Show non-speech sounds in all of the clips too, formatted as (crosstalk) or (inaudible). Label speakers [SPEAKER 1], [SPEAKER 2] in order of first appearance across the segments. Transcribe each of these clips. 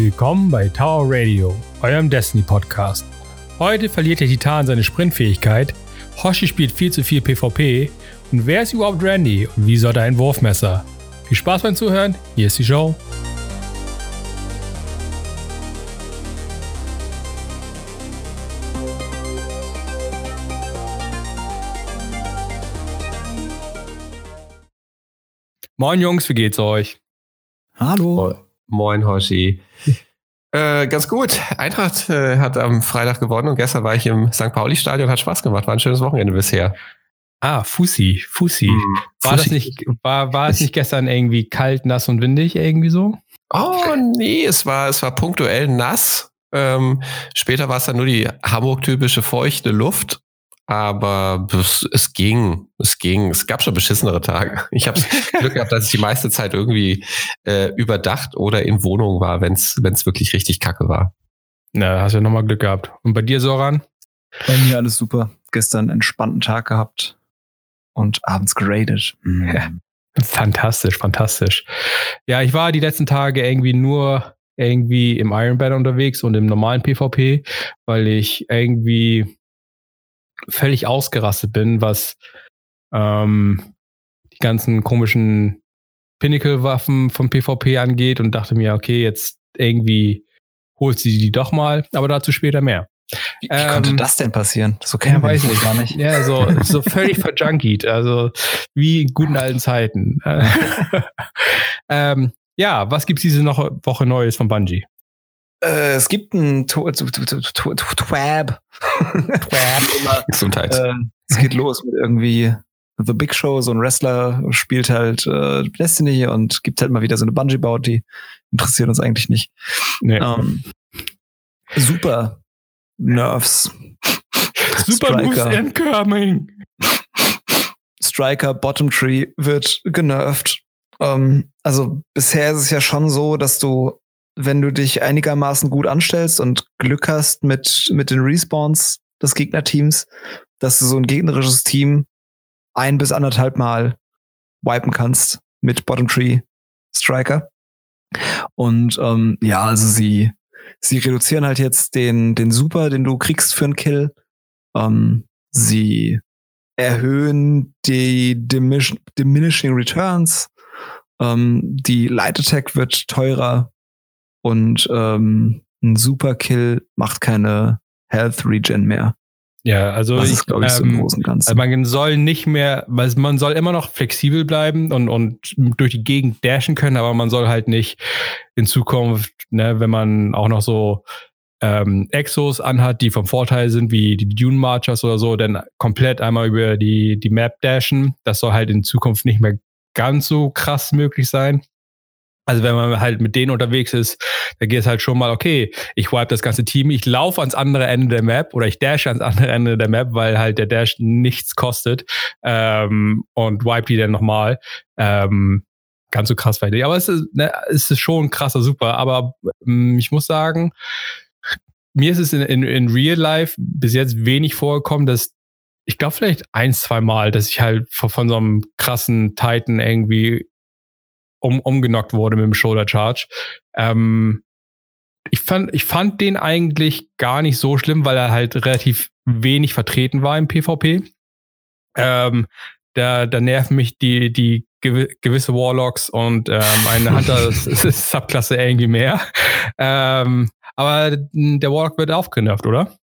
[SPEAKER 1] Willkommen bei Tower Radio, eurem Destiny Podcast. Heute verliert der Titan seine Sprintfähigkeit, Hoshi spielt viel zu viel PvP und wer ist überhaupt Randy und wie soll er ein Wurfmesser? Viel Spaß beim Zuhören, hier ist die Show. Moin Jungs, wie geht's euch?
[SPEAKER 2] Hallo. Moin Hoshi. (laughs) Äh, ganz gut. Eintracht äh, hat am Freitag gewonnen und gestern war ich im St. Pauli-Stadion, hat Spaß gemacht. War ein schönes Wochenende bisher.
[SPEAKER 1] Ah, Fussi, Fussi. Hm, war Fussi. das nicht, war, war es nicht gestern irgendwie kalt, nass und windig irgendwie so?
[SPEAKER 2] Oh, nee, es war, es war punktuell nass. Ähm, später war es dann nur die Hamburg-typische feuchte Luft. Aber es, ging, es ging. Es gab schon beschissenere Tage. (laughs) Ich habe Glück gehabt, dass ich die meiste Zeit irgendwie äh, überdacht oder in Wohnung war, wenn es wirklich richtig kacke war.
[SPEAKER 1] Na, hast ja nochmal Glück gehabt. Und bei dir, Soran?
[SPEAKER 3] Bei mir alles super. Gestern einen entspannten Tag gehabt und abends geradet.
[SPEAKER 1] Mhm. Ja. Fantastisch, fantastisch. Ja, ich war die letzten Tage irgendwie nur irgendwie im Iron Band unterwegs und im normalen PvP, weil ich irgendwie völlig ausgerastet bin, was ähm, die ganzen komischen Pinnacle-Waffen vom PvP angeht und dachte mir, okay, jetzt irgendwie holt sie die doch mal, aber dazu später mehr.
[SPEAKER 3] Wie, wie ähm, konnte das denn passieren? So kennen ja, weiß ich gar nicht.
[SPEAKER 1] Ja, so, (laughs) so völlig verjunkied, also wie in guten alten Zeiten. (laughs) (laughs) ähm, ja, was gibt's diese noch Woche Neues von Bungie?
[SPEAKER 3] Äh, es gibt ein Twab. (laughs) Twab.
[SPEAKER 2] Gesundheit.
[SPEAKER 3] Äh, es geht los mit irgendwie The Big Show, so ein Wrestler spielt halt äh, Destiny und gibt halt mal wieder so eine Bungee-Bounty. Interessiert uns eigentlich nicht. Nee. Ähm, super Nerves.
[SPEAKER 1] Super Striker. Moves incoming.
[SPEAKER 3] Striker Bottom Tree wird genervt. Ähm, also bisher ist es ja schon so, dass du wenn du dich einigermaßen gut anstellst und Glück hast mit, mit den Respawns des Gegnerteams, dass du so ein gegnerisches Team ein bis anderthalb Mal wipen kannst mit Bottom Tree Striker. Und ähm, ja, also sie, sie reduzieren halt jetzt den, den Super, den du kriegst für einen Kill. Ähm, sie erhöhen die Diminishing Returns. Ähm, die Light Attack wird teurer. Und ähm, ein Superkill macht keine Health Regen mehr.
[SPEAKER 1] Ja, also das ist, glaube ich, so ähm, Großen Ganzen. Also man soll nicht mehr, weil man soll immer noch flexibel bleiben und, und durch die Gegend dashen können, aber man soll halt nicht in Zukunft, ne, wenn man auch noch so ähm, Exos anhat, die vom Vorteil sind, wie die Dune Marchers oder so, dann komplett einmal über die, die Map dashen. Das soll halt in Zukunft nicht mehr ganz so krass möglich sein. Also wenn man halt mit denen unterwegs ist, da geht es halt schon mal, okay, ich wipe das ganze Team, ich laufe ans andere Ende der Map oder ich dash ans andere Ende der Map, weil halt der Dash nichts kostet ähm, und wipe die dann nochmal. Ähm, ganz so krass weit. Aber es ist, ne, es ist schon krasser Super. Aber ähm, ich muss sagen, mir ist es in, in, in Real Life bis jetzt wenig vorgekommen, dass ich glaube vielleicht ein, zwei Mal, dass ich halt von, von so einem krassen Titan irgendwie um, umgenockt wurde mit dem Shoulder Charge. Ähm, ich fand, ich fand den eigentlich gar nicht so schlimm, weil er halt relativ wenig vertreten war im PvP. Ähm, da, da nerven mich die, die gewisse Warlocks und ähm, eine (laughs) Hunter-Subklasse irgendwie mehr. Ähm, aber der Warlock wird aufgenervt, oder?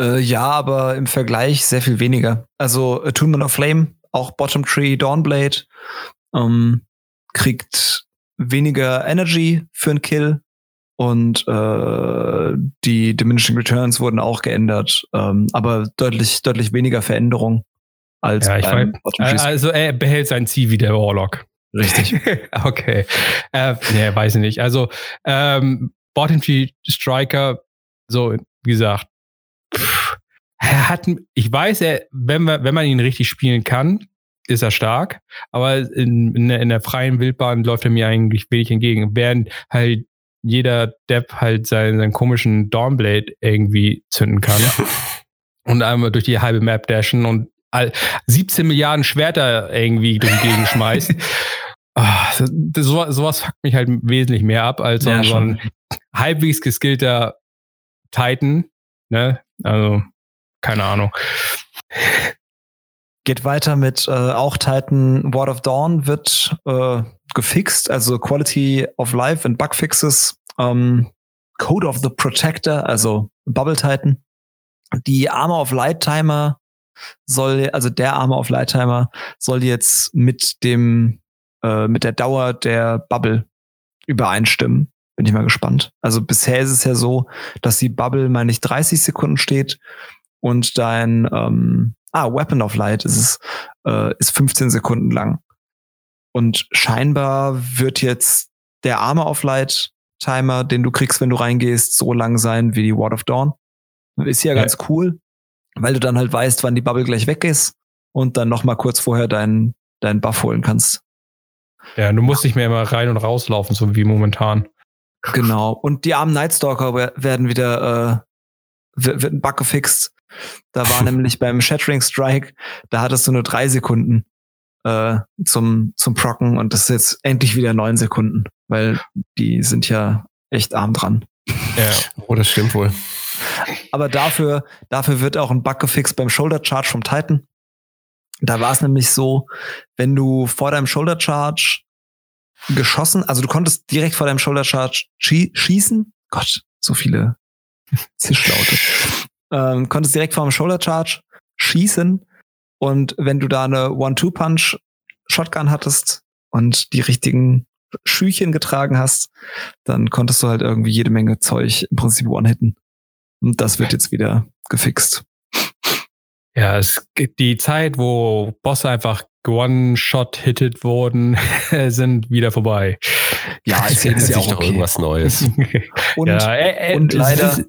[SPEAKER 3] Äh, ja, aber im Vergleich sehr viel weniger. Also Attunement of Flame, auch Bottom Tree, Dawnblade. Ähm, kriegt weniger Energy für einen Kill und äh, die Diminishing Returns wurden auch geändert, ähm, aber deutlich deutlich weniger Veränderung als
[SPEAKER 1] ja, beim weiß, Also er behält sein Ziel wie der Warlock.
[SPEAKER 3] Richtig. (laughs)
[SPEAKER 1] okay. Äh, nee, weiß ich nicht. Also ähm, Bottom Tree Striker, so wie gesagt, pff, er hat, ich weiß, er, wenn man wenn man ihn richtig spielen kann, ist er stark, aber in, in, der, in der freien Wildbahn läuft er mir eigentlich wenig entgegen. Während halt jeder Depp halt seinen, seinen komischen Dawnblade irgendwie zünden kann ja. (laughs) und einmal durch die halbe Map dashen und 17 Milliarden Schwerter irgendwie durch die Gegend schmeißt. (laughs) Oh, so, sowas fuckt mich halt wesentlich mehr ab als ja, so ein halbwegs geskillter Titan, ne? Also, keine Ahnung.
[SPEAKER 3] Geht weiter mit äh, auch Titan Ward of Dawn wird äh, gefixt, also Quality of Life and Bugfixes, ähm, Code of the Protector, also Bubble Titan. Die Armor of Light Timer soll, also der Armor of Light Timer soll jetzt mit dem, äh, mit der Dauer der Bubble übereinstimmen. Bin ich mal gespannt. Also bisher ist es ja so, dass die Bubble, meine ich, 30 Sekunden steht und dein ähm, ah, Weapon of Light ist es, äh, ist 15 Sekunden lang. Und scheinbar wird jetzt der Armor of Light Timer, den du kriegst, wenn du reingehst, so lang sein wie die Ward of Dawn. Ist ja, ja. ganz cool, weil du dann halt weißt, wann die Bubble gleich weg ist und dann noch mal kurz vorher deinen deinen Buff holen kannst.
[SPEAKER 1] Ja, du musst nicht mehr immer rein und rauslaufen, so wie momentan.
[SPEAKER 3] Genau. Und die armen Nightstalker werden wieder, äh, wird ein Bug gefixt. Da war (laughs) nämlich beim Shattering Strike, da hattest du nur drei Sekunden äh, zum, zum Procken und das ist jetzt endlich wieder neun Sekunden, weil die sind ja echt arm dran.
[SPEAKER 2] Ja, oh, das stimmt wohl.
[SPEAKER 3] Aber dafür, dafür wird auch ein Bug gefixt beim Shoulder Charge vom Titan. Da war es nämlich so, wenn du vor deinem Shoulder Charge geschossen, also du konntest direkt vor deinem Shoulder Charge schießen. Gott, so viele Zischlaute. Ähm, konntest direkt vor dem Shoulder Charge schießen und wenn du da eine One-Two-Punch Shotgun hattest und die richtigen Schüchen getragen hast, dann konntest du halt irgendwie jede Menge Zeug im Prinzip one-hitten. Und das wird jetzt wieder gefixt.
[SPEAKER 1] Ja, es gibt die Zeit, wo Bosse einfach One-Shot-hitted wurden, (laughs) sind wieder vorbei.
[SPEAKER 2] Ja, es (laughs) ist ja auch okay. irgendwas Neues. (laughs)
[SPEAKER 1] und, ja, äh, äh, und leider.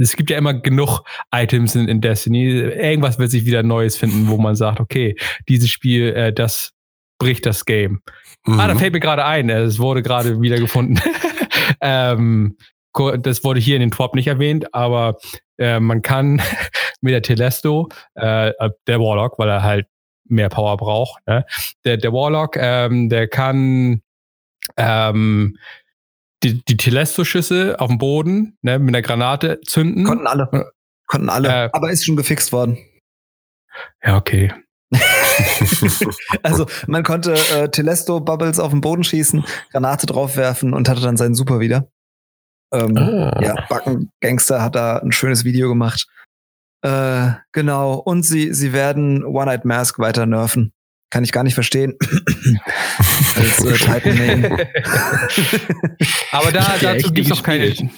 [SPEAKER 1] Es, gibt ja immer genug Items in, in, Destiny. Irgendwas wird sich wieder Neues finden, wo man sagt, okay, dieses Spiel, äh, das bricht das Game. Mhm. Ah, da mhm. fällt mir gerade ein, äh, es wurde gerade wieder gefunden. (laughs) ähm, das wurde hier in den Twop nicht erwähnt, aber äh, man kann (laughs) mit der Telesto, äh, der Warlock, weil er halt mehr Power braucht, ne? der, der Warlock, ähm, der kann ähm, die, die Telesto-Schüsse auf dem Boden ne, mit einer Granate zünden.
[SPEAKER 3] Konnten alle. Konnten alle. Äh, aber ist schon gefixt worden.
[SPEAKER 1] Ja, okay. (laughs)
[SPEAKER 3] also man konnte äh, Telesto-Bubbles auf den Boden schießen, Granate draufwerfen und hatte dann seinen Super wieder. Ähm, oh. Ja, Backen Gangster hat da ein schönes Video gemacht. Äh, genau. Und sie, sie werden One-Eyed Mask weiter nerven. Kann ich gar nicht verstehen. (laughs) Als äh, Titan Main. (laughs)
[SPEAKER 1] Aber da, dazu gibt es noch keine. (laughs)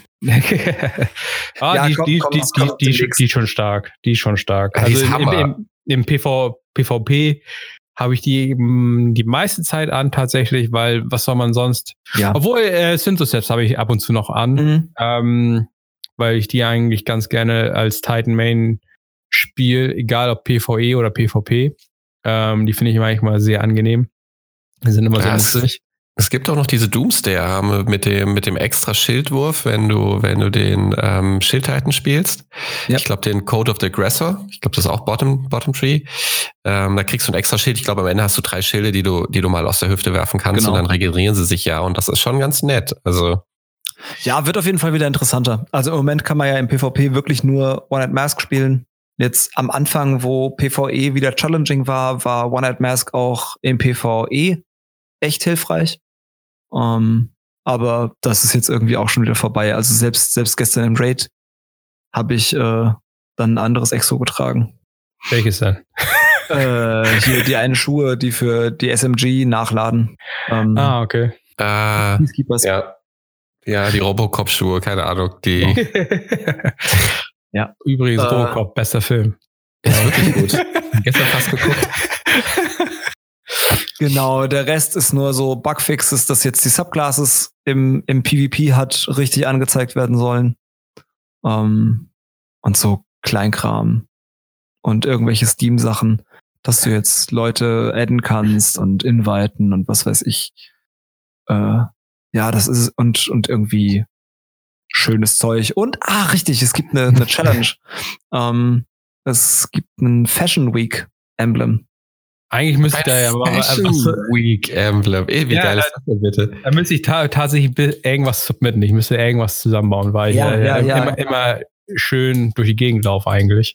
[SPEAKER 1] ah, ja, die, komm, die, komm, die, komm, die, die, die, ist schon stark. Die ist schon stark. Also im, im, im PV, PvP habe ich die die meiste Zeit an tatsächlich, weil was soll man sonst? Ja. Obwohl äh, Synthosets habe ich ab und zu noch an, mhm. ähm, weil ich die eigentlich ganz gerne als Titan Main spiele, egal ob PvE oder PvP. Ähm, die finde ich eigentlich mal sehr angenehm. Die sind immer sehr lustig.
[SPEAKER 2] Es gibt auch noch diese Doomsday-Arme mit dem, mit dem extra Schildwurf, wenn du, wenn du den ähm, Schildhalten spielst. Ja. Ich glaube, den Code of the Aggressor. Ich glaube, das ist auch Bottom, Bottom Tree. Ähm, da kriegst du ein extra Schild. Ich glaube, am Ende hast du drei Schilde, die du, die du mal aus der Hüfte werfen kannst genau. und dann regenerieren sie sich ja. Und das ist schon ganz nett. Also.
[SPEAKER 3] Ja, wird auf jeden Fall wieder interessanter. Also im Moment kann man ja im PvP wirklich nur One-Night Mask spielen. Jetzt am Anfang, wo PvE wieder challenging war, war One-Night Mask auch im PvE echt hilfreich. Ähm, aber das ist jetzt irgendwie auch schon wieder vorbei. Also selbst, selbst gestern im Raid habe ich äh, dann ein anderes Exo getragen.
[SPEAKER 1] Welches denn?
[SPEAKER 3] äh, hier die einen Schuhe, die für die SMG nachladen.
[SPEAKER 1] Ähm, ah, okay.
[SPEAKER 2] Äh, ja. ja, die Robocop-Schuhe, keine Ahnung. Die. (laughs)
[SPEAKER 1] ja. Übrigens, äh, Robocop, bester Film.
[SPEAKER 2] Ist wirklich gut. (laughs) Gestern fast geguckt. (laughs)
[SPEAKER 3] Genau, der Rest ist nur so Bugfixes, dass jetzt die Subclasses im, im PvP hat richtig angezeigt werden sollen. Ähm, und so Kleinkram und irgendwelche Steam-Sachen, dass du jetzt Leute adden kannst und inviten und was weiß ich. Äh, ja, das ist und, und irgendwie schönes Zeug. Und, ah, richtig, es gibt eine, eine (laughs) Challenge. ähm, es gibt ein Fashion Week Emblem.
[SPEAKER 1] Eigentlich müsste da ja
[SPEAKER 2] mal Fashion Week Emblem. Ey, wie ja, geil ist das denn bitte?
[SPEAKER 1] Da müsste ich ta tatsächlich irgendwas submitten. Ich müsste irgendwas zusammenbauen, weil ja, ich ja, ja, immer, immer schön durch die Gegend laufe eigentlich.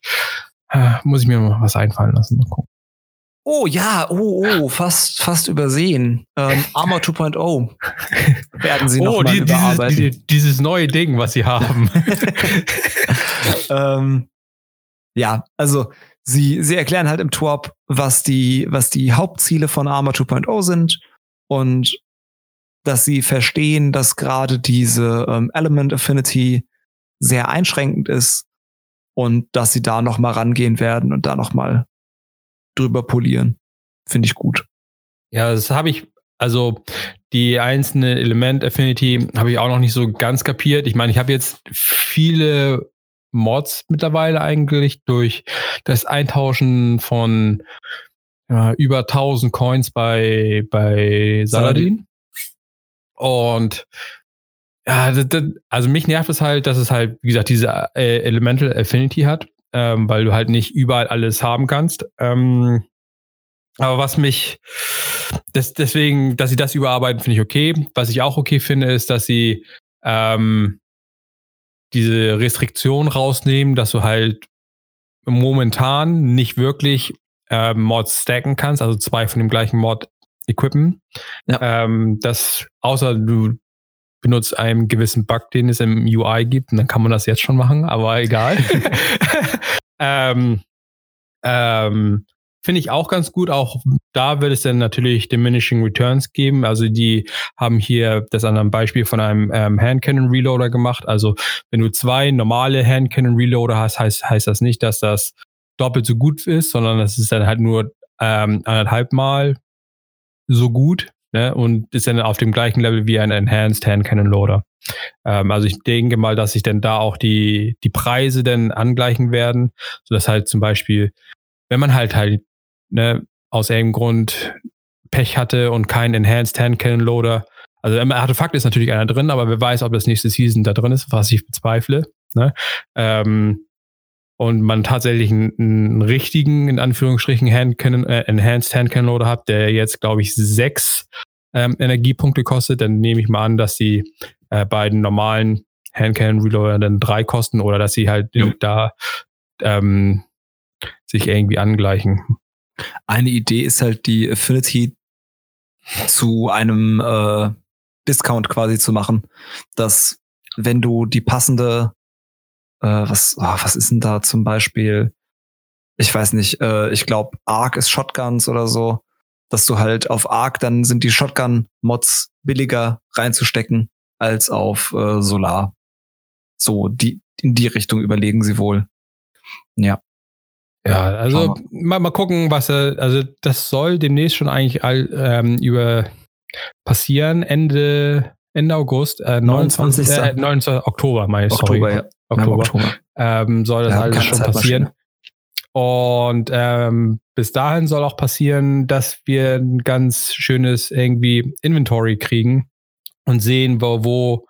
[SPEAKER 1] Ah, muss ich mir mal was einfallen lassen. Mal gucken.
[SPEAKER 3] Oh ja, oh, oh, fast, fast übersehen. Ähm, Armor 2.0 (laughs) werden sie noch oh, mal die, überarbeiten.
[SPEAKER 1] Dieses, dieses, neue Ding, was sie haben. (laughs)
[SPEAKER 3] ähm, ja, also sie, sie erklären halt im TWAP, was die, was die Hauptziele von Armor 2.0 sind und dass sie verstehen, dass gerade diese ähm, Element Affinity sehr einschränkend ist und dass sie da noch mal rangehen werden und da noch mal drüber polieren. Finde ich gut.
[SPEAKER 1] Ja, das habe ich, also die einzelne Element Affinity habe ich auch noch nicht so ganz kapiert. Ich meine, ich habe jetzt viele Mods mittlerweile eigentlich durch das Eintauschen von ja, über 1000 Coins bei, bei Saladin. Und ja, das, das, also mich nervt es halt, dass es halt, wie gesagt, diese äh, Elemental Affinity hat ähm, weil du halt nicht überall alles haben kannst. Ähm, aber was mich, das, deswegen, dass sie das überarbeiten, finde ich okay. Was ich auch okay finde, ist, dass sie ähm, diese Restriktion rausnehmen, dass du halt momentan nicht wirklich äh, Mods stacken kannst, also zwei von dem gleichen Mod equippen. Ja. Ähm, das, außer du benutzt einen gewissen Bug, den es im UI gibt, und dann kann man das jetzt schon machen, aber egal. (laughs) (laughs) ähm, ähm, Finde ich auch ganz gut. Auch da wird es dann natürlich Diminishing Returns geben. Also die haben hier das an einem Beispiel von einem ähm, Hand Cannon Reloader gemacht. Also wenn du zwei normale Hand Cannon Reloader hast, heißt, heißt das nicht, dass das doppelt so gut ist, sondern es ist dann halt nur ähm, anderthalb Mal so gut ne? und ist dann auf dem gleichen Level wie ein Enhanced Hand Cannon Loader. Ähm, also ich denke mal, dass sich dann da auch die, die Preise dann angleichen werden, sodass halt zum Beispiel, wenn man halt halt ne, aus irgendeinem Grund Pech hatte und kein Enhanced Hand Cannon Loader, also im Artefakt ist natürlich einer drin, aber wer weiß, ob das nächste Season da drin ist, was ich bezweifle. Ne? Ähm, und man tatsächlich einen, einen richtigen, in Anführungsstrichen, Hand Cannon, äh, Enhanced Hand Cannon Loader hat, der jetzt, glaube ich, sechs ähm, Energiepunkte kostet, dann nehme ich mal an, dass die äh, beiden normalen Hand Cannon Reloader dann drei kosten oder dass sie halt ja. da ähm, sich irgendwie angleichen.
[SPEAKER 3] Eine Idee ist halt die Affinity zu einem äh, Discount quasi zu machen, dass wenn du die passende äh, was, oh, was ist denn da zum Beispiel? Ich weiß nicht, äh, ich glaube, Arc ist Shotguns oder so, dass du halt auf Arc, dann sind die Shotgun-Mods billiger reinzustecken als auf äh, Solar. So, die, in die Richtung überlegen sie wohl. Ja.
[SPEAKER 1] Ja, also mal, mal gucken, was er, also das soll demnächst schon eigentlich all, ähm, über passieren, Ende, Ende August, äh, 29. 29. Äh, 19. Oktober, meine ich,
[SPEAKER 3] sorry. Oktober, ja.
[SPEAKER 1] Oktober, Oktober. Ähm, soll das ja, alles schon passieren. Und ähm, bis dahin soll auch passieren, dass wir ein ganz schönes irgendwie Inventory kriegen und sehen, wo, wo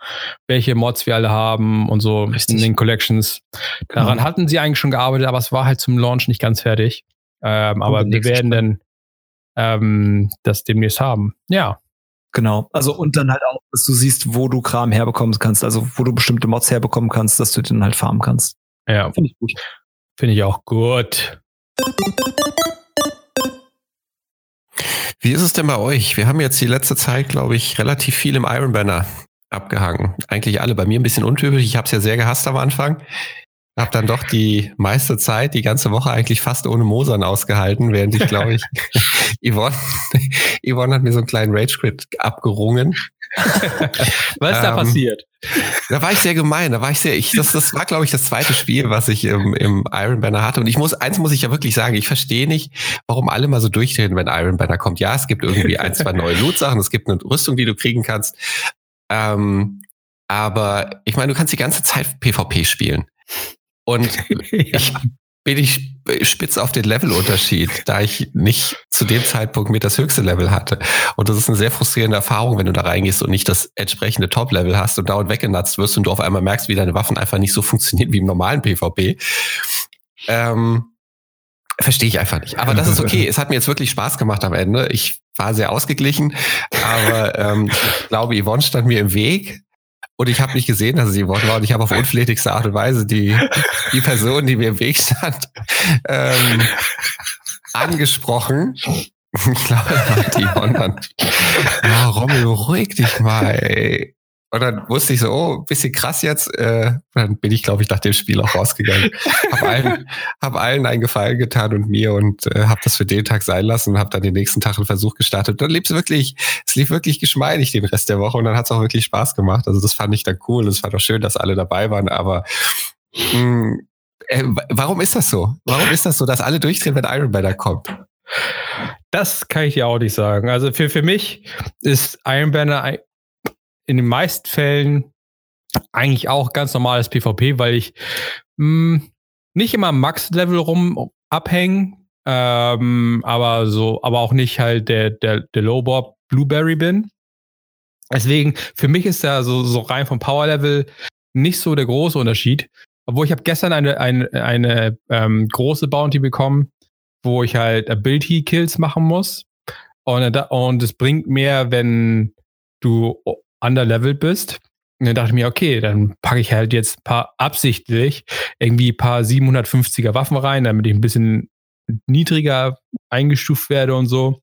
[SPEAKER 1] welche Mods wir alle haben und so Richtig. in den Collections. Daran genau. hatten sie eigentlich schon gearbeitet, aber es war halt zum Launch nicht ganz fertig. Ähm, aber wir werden dann ähm, das demnächst haben. Ja.
[SPEAKER 3] Genau. Also und dann halt auch, dass du siehst, wo du Kram herbekommen kannst, also wo du bestimmte Mods herbekommen kannst, dass du den halt farmen kannst.
[SPEAKER 1] Ja. Finde ich gut. Finde ich auch gut.
[SPEAKER 2] Wie ist es denn bei euch? Wir haben jetzt die letzte Zeit, glaube ich, relativ viel im Iron Banner abgehangen. Eigentlich alle. Bei mir ein bisschen untypisch. Ich habe es ja sehr gehasst am Anfang. Hab dann doch die meiste Zeit, die ganze Woche eigentlich fast ohne Mosern ausgehalten, während ich, glaube ich, (laughs) Yvonne, Yvonne hat mir so einen kleinen Rage-Quit abgerungen. (laughs)
[SPEAKER 1] Was ist da ähm, passiert?
[SPEAKER 2] Da war ich sehr gemein, da war ich sehr, ich, das, das war, glaube ich, das zweite Spiel, was ich im, im Iron Banner hatte. Und ich muss, eins muss ich ja wirklich sagen, ich verstehe nicht, warum alle mal so durchdrehen, wenn Iron Banner kommt. Ja, es gibt irgendwie ein, zwei neue (laughs) Loot-Sachen, es gibt eine Rüstung, die du kriegen kannst. Ähm, aber ich meine, du kannst die ganze Zeit PvP spielen. Und (laughs) ja. ich bin ich spitz auf den Levelunterschied, da ich nicht zu dem Zeitpunkt mit das höchste Level hatte. Und das ist eine sehr frustrierende Erfahrung, wenn du da reingehst und nicht das entsprechende Top-Level hast und dauernd weggenutzt wirst und du auf einmal merkst, wie deine Waffen einfach nicht so funktionieren wie im normalen PvP. Ähm, Verstehe ich einfach nicht. Aber das ist okay. (laughs) es hat mir jetzt wirklich Spaß gemacht am Ende. Ich war sehr ausgeglichen, aber ähm, ich glaube, Yvonne stand mir im Weg. Und ich habe nicht gesehen, dass es Yvonne war. Und ich habe auf unflätigste Art und Weise die, die Person, die mir im Weg stand, ähm, angesprochen. (laughs) Ich glaube, die Yvonne. Ja, Rommel, beruhig dich mal. Ey. Und dann wusste ich so, oh, bisschen krass jetzt. Äh, dann bin ich, glaube ich, nach dem Spiel auch rausgegangen. (laughs) hab allen, hab allen einen Gefallen getan und mir und äh, habe das für den Tag sein lassen und habe dann den nächsten Tag einen Versuch gestartet. Dann lief es wirklich, es lief wirklich geschmeidig den Rest der Woche und dann hat es auch wirklich Spaß gemacht. Also das fand ich dann cool. Es war doch schön, dass alle dabei waren, aber mh, mm, äh, warum ist das so? Warum ist das so, dass alle durchdrehen, wenn Iron Banner kommt?
[SPEAKER 1] Das kann ich dir auch nicht sagen. Also für, für mich ist Iron Banner in den meisten Fällen eigentlich auch ganz normales PvP, weil ich mh, hm, nicht immer Max-Level rum abhängen, ähm, aber so, aber auch nicht halt der, der, der Lowbob Blueberry bin. Deswegen, für mich ist da so, so rein vom Power-Level nicht so der große Unterschied. Obwohl ich habe gestern eine, eine, eine ähm, große Bounty bekommen, wo ich halt Ability-Kills machen muss. Und, und es bringt mehr, wenn du underleveled bist. Und dann dachte ich mir, okay, dann packe ich halt jetzt ein paar absichtlich irgendwie ein paar 750er Waffen rein, damit ich ein bisschen niedriger eingestuft werde und so.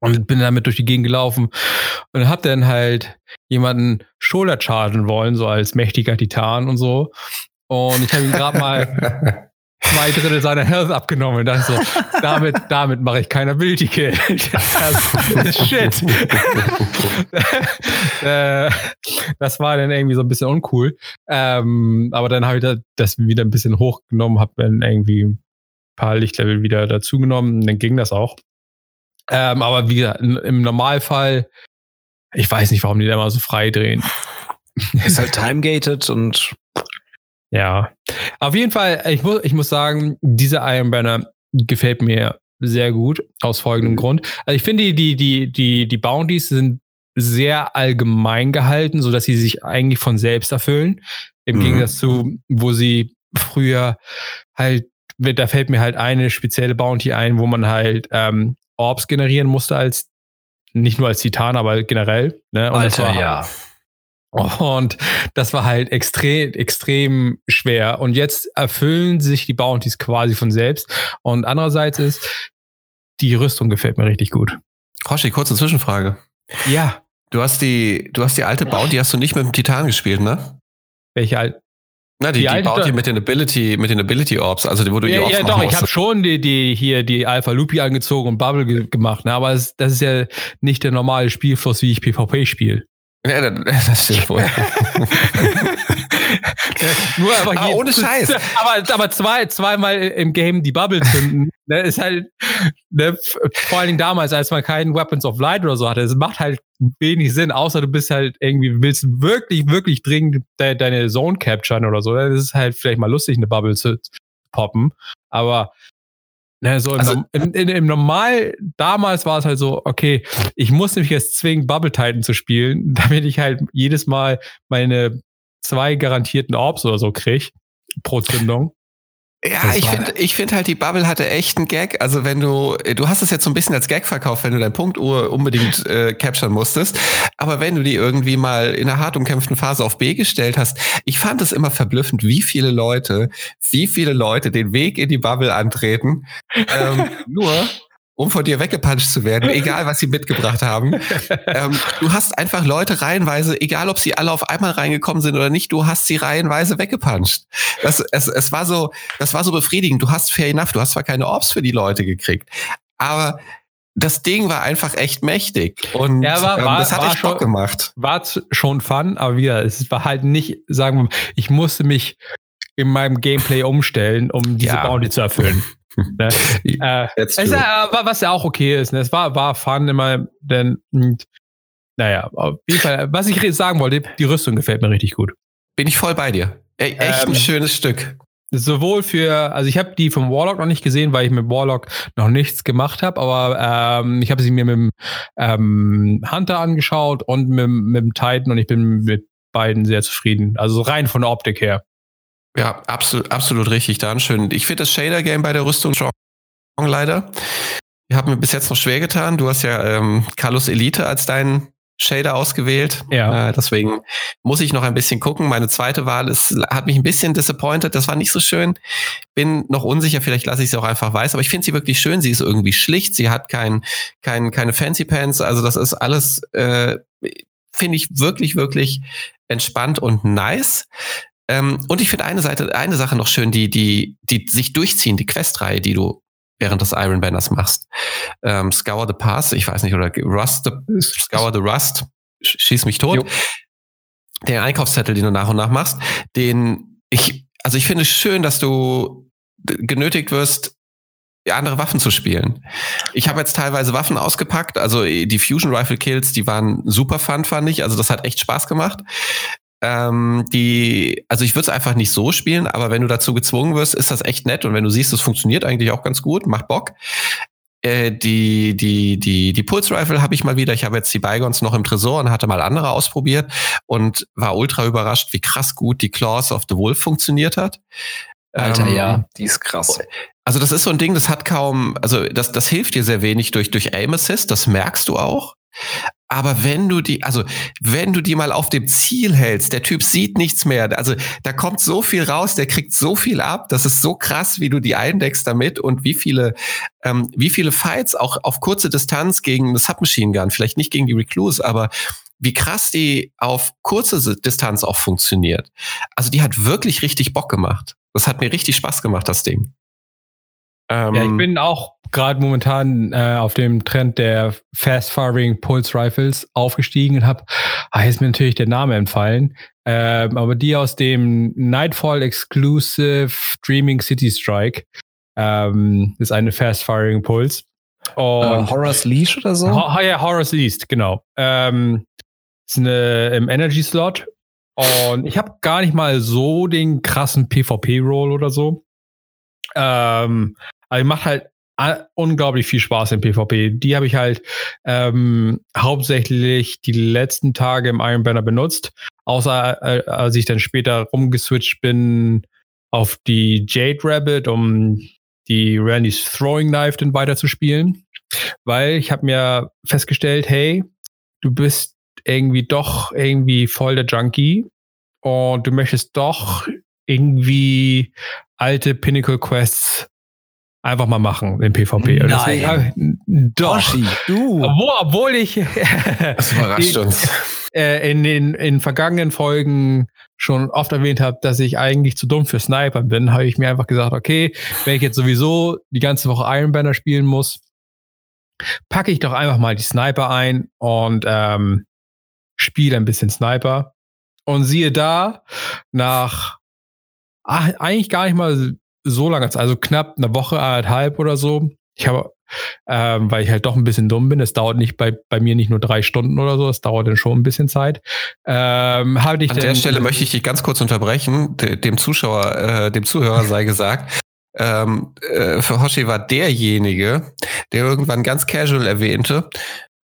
[SPEAKER 1] Und bin damit durch die Gegend gelaufen und hab dann halt jemanden Shoulder chargen wollen, so als mächtiger Titan und so. Und ich habe ihn gerade mal (laughs) zwei Drittel seiner Health abgenommen. Dann so, damit, damit mache ich keiner Ability. (laughs) Das ist shit. (laughs) Äh, das war dann irgendwie so ein bisschen uncool. Ähm, aber dann habe ich das wieder ein bisschen hochgenommen, habe dann irgendwie ein paar Lichtlevel wieder dazugenommen. Dann ging das auch. Ähm, aber wie gesagt, im Normalfall, ich weiß nicht, warum die da mal so frei drehen.
[SPEAKER 3] Ist halt time-gated und
[SPEAKER 1] ja, auf jeden Fall, ich muss, ich muss sagen, dieser Iron Banner gefällt mir sehr gut, aus folgendem. Grund. Also ich finde, die, die, die, die, die Bounties sind sehr allgemein gehalten, so dass sie sich eigentlich von selbst erfüllen. Im mhm. Gegensatz zu, wo sie früher halt, da fällt mir halt eine spezielle Bounty ein, wo man halt ähm, Orbs generieren musste als nicht nur als Titan, aber generell. Ne?
[SPEAKER 2] Und Alter, das war, ja.
[SPEAKER 1] Und das war halt extrem, extrem schwer. Und jetzt erfüllen sich die Bounties quasi von selbst. Und andererseits ist, die Rüstung gefällt mir richtig gut.
[SPEAKER 2] Hoshi, kurze Zwischenfrage.
[SPEAKER 1] Ja.
[SPEAKER 2] Du hast die, du hast die alte Bounty, hast du nicht mit dem Titan gespielt, ne?
[SPEAKER 1] Welche alte?
[SPEAKER 2] Na, die, die, die Bounty mit den Ability, mit den Ability Orbs, also die, wo du
[SPEAKER 1] ja,
[SPEAKER 2] die Orbs
[SPEAKER 1] Ja, doch, ich habe schon die, die hier die Alpha Lupi angezogen und Bubble ge gemacht, ne? aber es, das ist ja nicht der normale Spielfluss, wie ich PvP spiele.
[SPEAKER 2] Ja, (laughs) das stimmt wohl. (laughs)
[SPEAKER 1] Nur aber ah, ohne Scheiß. (laughs) Aber, aber zwei, zweimal im Game die Bubble zünden, ne, ist halt, ne, vor allen Dingen damals, als man keinen Weapons of Light oder so hatte, es macht halt wenig Sinn, außer du bist halt irgendwie, willst wirklich, wirklich dringend de deine Zone capturen oder so. Das ist halt vielleicht mal lustig, eine Bubble zu poppen. Aber Ne, so also, im, im, im, Normal, damals war es halt so, okay, ich muss mich jetzt zwingen, Bubble Titan zu spielen, (laughs) damit ich halt jedes Mal meine zwei garantierten Orbs oder so kriege pro Zündung.
[SPEAKER 2] Ja, ich finde ich finde halt, die Bubble hatte echt einen Gag. Also wenn du, du hast es jetzt so ein bisschen als Gag verkauft, wenn du dein Punktuhr unbedingt äh, capturen musstest. Aber wenn du die irgendwie mal in einer hart umkämpften Phase auf B gestellt hast, ich fand es immer verblüffend, wie viele Leute, wie viele Leute den Weg in die Bubble antreten, ähm, (laughs) nur um von dir weggepuncht zu werden, (laughs) egal was sie mitgebracht haben. ähm, du hast einfach Leute reihenweise, egal ob sie alle auf einmal reingekommen sind oder nicht, du hast sie reihenweise weggepuncht. Das, es, es war so, das war so befriedigend. Du hast fair enough, du hast zwar keine Orbs für die Leute gekriegt, aber das Ding war einfach echt mächtig und
[SPEAKER 1] ja, war, ähm,
[SPEAKER 2] das hat
[SPEAKER 1] war
[SPEAKER 2] echt Bock gemacht.
[SPEAKER 1] War schon fun, aber wieder, es war halt nicht, sagen wir mal, ich musste mich in meinem Gameplay umstellen, um diese ja. Bounty zu erfüllen. (laughs) (laughs) ne? äh, es, äh, was ja auch okay ist. Ne? Es war, war fun immer, denn, und, naja, auf jeden Fall, was ich sagen wollte, die Rüstung gefällt mir richtig gut.
[SPEAKER 2] Bin ich voll bei dir. E echt ähm, ein schönes Stück.
[SPEAKER 1] Sowohl für, also ich habe die vom Warlock noch nicht gesehen, weil ich mit Warlock noch nichts gemacht habe, aber ähm, ich habe sie mir mit dem ähm, Hunter angeschaut und mit, mit dem Titan und ich bin mit beiden sehr zufrieden. Also rein von der Optik her.
[SPEAKER 2] Ja, absolut, absolut richtig, dann schön. Ich finde das Shader-Game bei der Rüstung schon leider. Ich habe mir bis jetzt noch schwer getan. Du hast ja ähm, Carlos Elite als deinen Shader ausgewählt. Ja. Äh, deswegen muss ich noch ein bisschen gucken. Meine zweite Wahl ist, hat mich ein bisschen disappointed. Das war nicht so schön. Bin noch unsicher. Vielleicht lasse ich sie auch einfach weiß. Aber ich finde sie wirklich schön. Sie ist irgendwie schlicht. Sie hat kein, kein, keine Fancy Pants. Also das ist alles, äh, finde ich wirklich, wirklich entspannt und nice. Ähm, und ich finde eine Seite, eine Sache noch schön, die, die, die sich durchziehen, die Questreihe, die du während des Iron Banners machst. Ähm, Scour the Pass, ich weiß nicht, oder Rust, the, Scour the Rust, schieß mich tot. Jo. Den Einkaufszettel, den du nach und nach machst, den ich, also ich finde es schön, dass du genötigt wirst, andere Waffen zu spielen. Ich habe jetzt teilweise Waffen ausgepackt, also die Fusion Rifle Kills, die waren super fun, fand ich. Also das hat echt Spaß gemacht. Ähm, die, also ich würde es einfach nicht so spielen, aber wenn du dazu gezwungen wirst, ist das echt nett. Und wenn du siehst, es funktioniert eigentlich auch ganz gut, macht Bock. Äh, die, die, die, die Pulse Rifle habe ich mal wieder. Ich habe jetzt die Bygons noch im Tresor und hatte mal andere ausprobiert und war ultra überrascht, wie krass gut die Claws of the Wolf funktioniert hat.
[SPEAKER 3] Alter, ähm, ja, die ist krass.
[SPEAKER 2] Also das ist so ein Ding, das hat kaum, also das, das hilft dir sehr wenig durch, durch Aim Assist, das merkst du auch. Aber wenn du die, also wenn du die mal auf dem Ziel hältst, der Typ sieht nichts mehr. Also da kommt so viel raus, der kriegt so viel ab. Das ist so krass, wie du die eindeckst damit und wie viele, ähm, wie viele Fights auch auf kurze Distanz gegen eine Submachine Gun, vielleicht nicht gegen die Recluse, aber wie krass die auf kurze Distanz auch funktioniert. Also die hat wirklich richtig Bock gemacht. Das hat mir richtig Spaß gemacht, das Ding.
[SPEAKER 1] Ähm, ja, ich bin auch gerade momentan äh, auf dem Trend der Fast-Firing Pulse Rifles aufgestiegen und habe, ah, ist mir natürlich der Name entfallen, ähm, aber die aus dem Nightfall Exclusive Dreaming City Strike ähm, ist eine Fast-Firing Pulse.
[SPEAKER 3] Und uh, Horror's Leash oder so?
[SPEAKER 1] Ho ja, Horror's Leash, genau. Ähm, ist eine im Energy Slot und ich habe gar nicht mal so den krassen PvP-Roll oder so. Ähm, aber macht halt unglaublich viel Spaß im PvP. Die habe ich halt ähm, hauptsächlich die letzten Tage im Iron Banner benutzt, außer äh, als ich dann später rumgeswitcht bin auf die Jade Rabbit, um die Randy's Throwing Knife dann weiter zu spielen, weil ich habe mir festgestellt, hey, du bist irgendwie doch irgendwie voll der Junkie. Und du möchtest doch irgendwie alte Pinnacle Quests einfach mal machen im PvP.
[SPEAKER 3] Nein. Deswegen,
[SPEAKER 1] doch. Oshi, du. Obwohl, obwohl ich
[SPEAKER 2] das überrascht (laughs) uns.
[SPEAKER 1] Äh, in den in vergangenen Folgen schon oft erwähnt habe, dass ich eigentlich zu dumm für Sniper bin, habe ich mir einfach gesagt, okay, wenn ich jetzt sowieso die ganze Woche Iron Banner spielen muss, packe ich doch einfach mal die Sniper ein und ähm, spiele ein bisschen Sniper. Und siehe da, nach ach, eigentlich gar nicht mal so lange, also knapp eine Woche, eineinhalb oder so. Ich habe, ähm, weil ich halt doch ein bisschen dumm bin, es dauert nicht bei, bei mir nicht nur drei Stunden oder so, es dauert dann schon ein bisschen Zeit. Ähm,
[SPEAKER 2] ich An der Stelle möchte ich dich ganz kurz unterbrechen. Dem Zuschauer, äh, dem Zuhörer sei (laughs) gesagt, ähm, äh, für Hoshi war derjenige, der irgendwann ganz casual erwähnte,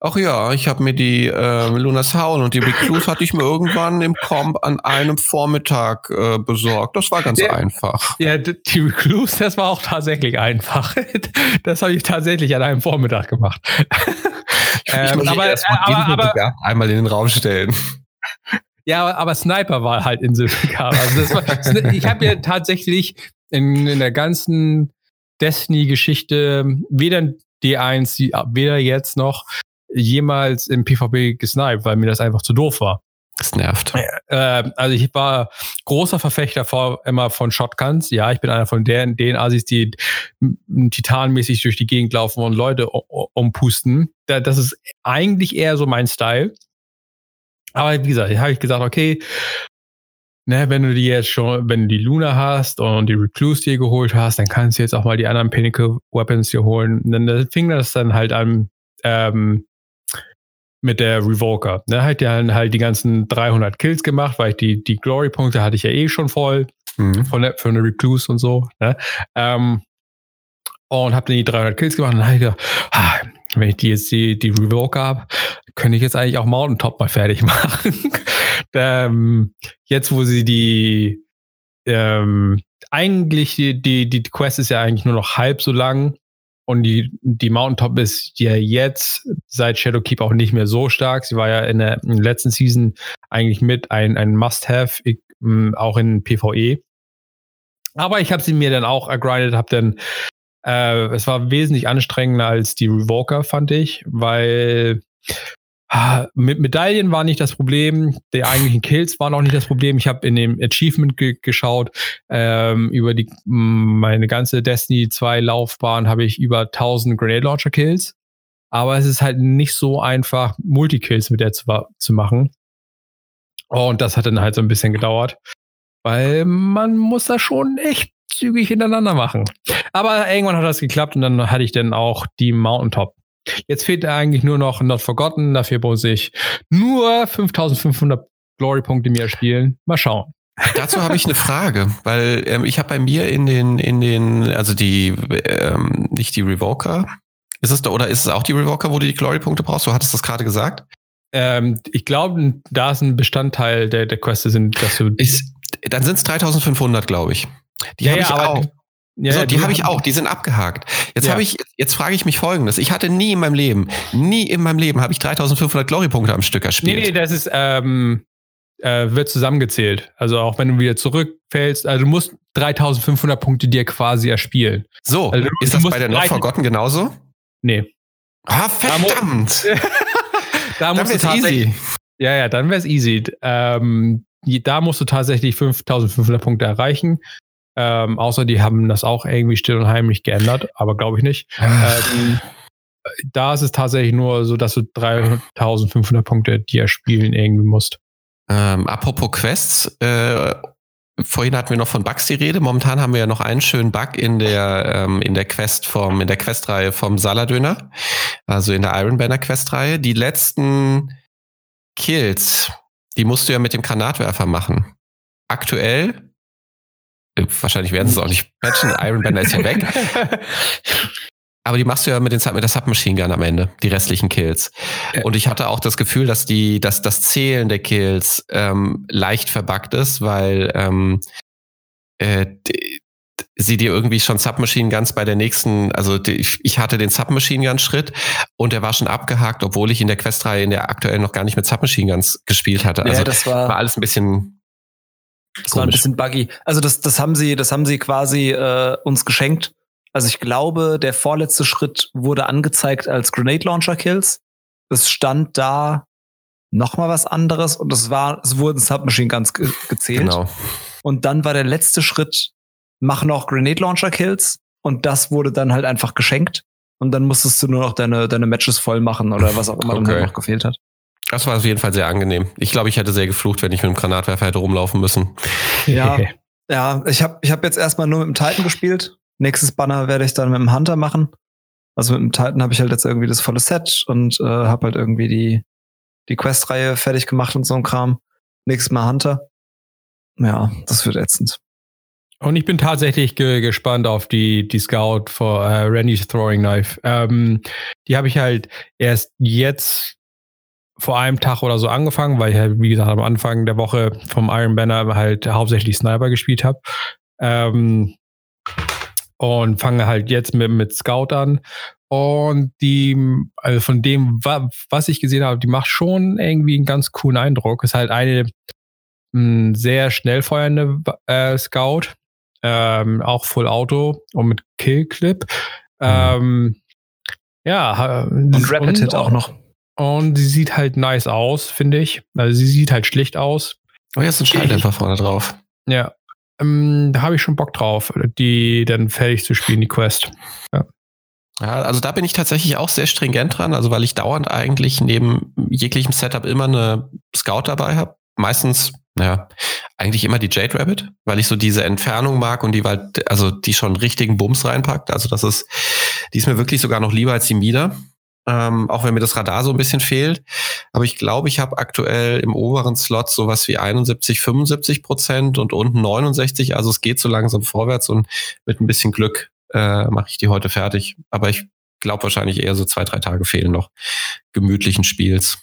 [SPEAKER 2] Ach ja, ich habe mir die äh, Lunas Hauen und die Recluse hatte ich mir irgendwann im Comp an einem Vormittag äh, besorgt. Das war ganz ja, einfach.
[SPEAKER 1] Ja, die Recluse, das war auch tatsächlich einfach. (laughs) Das habe ich tatsächlich an einem Vormittag gemacht.
[SPEAKER 2] ähm, aber, äh, aber, aber, einmal in den Raum stellen.
[SPEAKER 1] Ja, aber Sniper war halt in Silvercar. Also war, ich habe ja tatsächlich in, in der ganzen Destiny-Geschichte weder D1, weder jetzt noch jemals im PvP gesniped, weil mir das einfach zu doof war.
[SPEAKER 2] Das nervt.
[SPEAKER 1] Äh, also ich war großer Verfechter vor, immer von Shotguns. Ja, ich bin einer von den, den Asis, die titanmäßig durch die Gegend laufen und Leute umpusten. Das ist eigentlich eher so mein Style. Aber wie gesagt, habe ich gesagt, okay, ne, wenn du die jetzt schon, wenn du die Luna hast und die Recluse dir geholt hast, dann kannst du jetzt auch mal die anderen Pinnacle Weapons dir holen. Und dann fing das dann halt an, ähm, mit der Revoker. Ne, hat ja halt die ganzen 300 Kills gemacht, weil ich die, die Glory-Punkte hatte ich ja eh schon voll mhm. von der, für eine Recluse und so. Ne? Ähm, und habe dann die 300 Kills gemacht und dann habe ich gedacht, ah, wenn ich die jetzt die, die Revoker habe, könnte ich jetzt eigentlich auch Mountaintop mal fertig (laughs) machen. ähm, jetzt, wo sie die ähm, eigentlich die, die, die Quest ist ja eigentlich nur noch halb so lang und die, die Mountaintop ist ja jetzt seit Shadowkeep auch nicht mehr so stark. Sie war ja in der, in der letzten Season eigentlich mit ein, ein Must-Have, auch in PvE. Aber ich habe sie mir dann auch ergrindet, habe dann, äh, es war wesentlich anstrengender als die Revoker, fand ich, weil mit Medaillen war nicht das Problem, die eigentlichen Kills waren auch nicht das Problem. Ich habe in dem Achievement ge geschaut, ähm, über die meine ganze Destiny 2 Laufbahn habe ich über 1000 Grenade Launcher Kills. Aber es ist halt nicht so einfach, Multikills mit der zu, zu machen. Und das hat dann halt so ein bisschen gedauert, weil man muss das schon echt zügig hintereinander machen. Aber irgendwann hat das geklappt und dann hatte ich dann auch die Mountaintop Jetzt fehlt eigentlich nur noch Not Forgotten. Dafür muss ich nur 5500 Glory-Punkte mehr spielen. Mal schauen.
[SPEAKER 2] Dazu habe ich eine Frage, weil ähm, ich habe bei mir in den, in den, also die, ähm, nicht die Revoker, ist es da, oder ist es auch die Revoker, wo du die Glory-Punkte brauchst? Du hattest das gerade gesagt.
[SPEAKER 1] Ähm, ich glaube, da ist ein Bestandteil der, der Queste sind, dass du.
[SPEAKER 2] Ist, dann sind es 3500, glaube ich. Die ja, habe ja, ich auch. Ja, so, die habe ich auch, die sind abgehakt. Jetzt ja. habe ich, jetzt frage ich mich folgendes. Ich hatte nie in meinem Leben, nie in meinem Leben habe ich 3500 Glory-Punkte am Stück erspielt. Nee,
[SPEAKER 1] nee, das ist, ähm, äh, wird zusammengezählt. Also auch wenn du wieder zurückfällst, also du musst 3500 Punkte dir quasi erspielen.
[SPEAKER 2] So, also, ist das bei der Not Forgotten genauso?
[SPEAKER 1] Nee.
[SPEAKER 2] Ah, verdammt!
[SPEAKER 1] da musst du tatsächlich, easy. Ja, ja, dann wäre es easy. Ähm, da musst du tatsächlich 5500 Punkte erreichen. Ähm, außer die haben das auch irgendwie still und heimlich geändert, aber glaube ich nicht. ähm, da ist es tatsächlich nur so, dass du 3500 Punkte dir spielen irgendwie musst.
[SPEAKER 2] Ähm, apropos Quests, äh, vorhin hatten wir noch von Bugs die Rede. Momentan haben wir ja noch einen schönen Bug in der ähm, in der Quest vom in der Questreihe vom Saladöner, also in der Iron Banner Questreihe. Die letzten Kills, die musst du ja mit dem Granatwerfer machen. Aktuell Wahrscheinlich werden sie es auch nicht patchen. Iron Banner ist ja weg. (laughs) Aber die machst du ja mit, den, mit der Submachine Gun am Ende, die restlichen Kills. Und ich hatte auch das Gefühl, dass die, dass das Zählen der Kills ähm, leicht verbuggt ist, weil ähm, äh, die, sie dir irgendwie schon Submachine Guns bei der nächsten, also die, ich hatte den Submachine Gun Schritt und der war schon abgehakt, obwohl ich in der Questreihe in der aktuell noch gar nicht mit Submachine Guns gespielt hatte. Also
[SPEAKER 3] ja, das war,
[SPEAKER 2] war alles ein bisschen
[SPEAKER 3] das Komisch. war ein bisschen buggy. Also das, das haben sie, das haben sie quasi äh, uns geschenkt. Also ich glaube, der vorletzte Schritt wurde angezeigt als Grenade Launcher Kills. Es stand da noch mal was anderes und es war, es wurden Submachine Guns ge gezählt. Genau. Und dann war der letzte Schritt, mach noch Grenade Launcher Kills und das wurde dann halt einfach geschenkt. Und dann musstest du nur noch deine, deine Matches voll machen oder was auch immer okay. dann halt noch gefehlt hat.
[SPEAKER 2] Das war auf jeden Fall sehr angenehm. Ich glaube, ich hätte sehr geflucht, wenn ich mit dem Granatwerfer hätte rumlaufen müssen.
[SPEAKER 3] Ja, ja ich habe ich hab jetzt erstmal nur mit dem Titan gespielt. Nächstes Banner werde ich dann mit dem Hunter machen. Also mit dem Titan habe ich halt jetzt irgendwie das volle Set und äh, habe halt irgendwie die, die Quest-Reihe fertig gemacht und so ein Kram. Nächstes Mal Hunter. Ja, das wird ätzend.
[SPEAKER 1] Und ich bin tatsächlich ge gespannt auf die, die Scout for uh, Randy's Throwing Knife. Ähm, die habe ich halt erst jetzt vor einem Tag oder so angefangen, weil ich halt, wie gesagt, am Anfang der Woche vom Iron Banner halt hauptsächlich Sniper gespielt habe. Ähm, und fange halt jetzt mit, mit Scout an. Und die, also von dem, was ich gesehen habe, die macht schon irgendwie einen ganz coolen Eindruck. Ist halt eine m, sehr schnell feuernde äh, Scout, ähm, auch Full Auto und mit Killclip. Mhm. Ähm, ja,
[SPEAKER 3] und Rapid Hit auch noch.
[SPEAKER 1] Und sie sieht halt nice aus, finde ich. Also sie sieht halt schlicht aus.
[SPEAKER 2] Oh, ist ein Schalldämpfer vorne drauf.
[SPEAKER 1] Ja. Ähm, da habe ich schon Bock drauf, die dann fertig zu spielen, die Quest. Ja.
[SPEAKER 2] Ja, also da bin ich tatsächlich auch sehr stringent dran, also weil ich dauernd eigentlich neben jeglichem Setup immer eine Scout dabei habe. Meistens, naja, eigentlich immer die Jade Rabbit, weil ich so diese Entfernung mag und die halt, also die schon richtigen Bums reinpackt. Also das ist, die ist mir wirklich sogar noch lieber als die Mieder ähm, auch wenn mir das Radar so ein bisschen fehlt. Aber ich glaube, ich habe aktuell im oberen Slot sowas wie 71, 75 Prozent und unten 69. Also es geht so langsam vorwärts und mit ein bisschen Glück äh, mache ich die heute fertig. Aber ich glaube wahrscheinlich eher so zwei, drei Tage fehlen noch gemütlichen Spiels.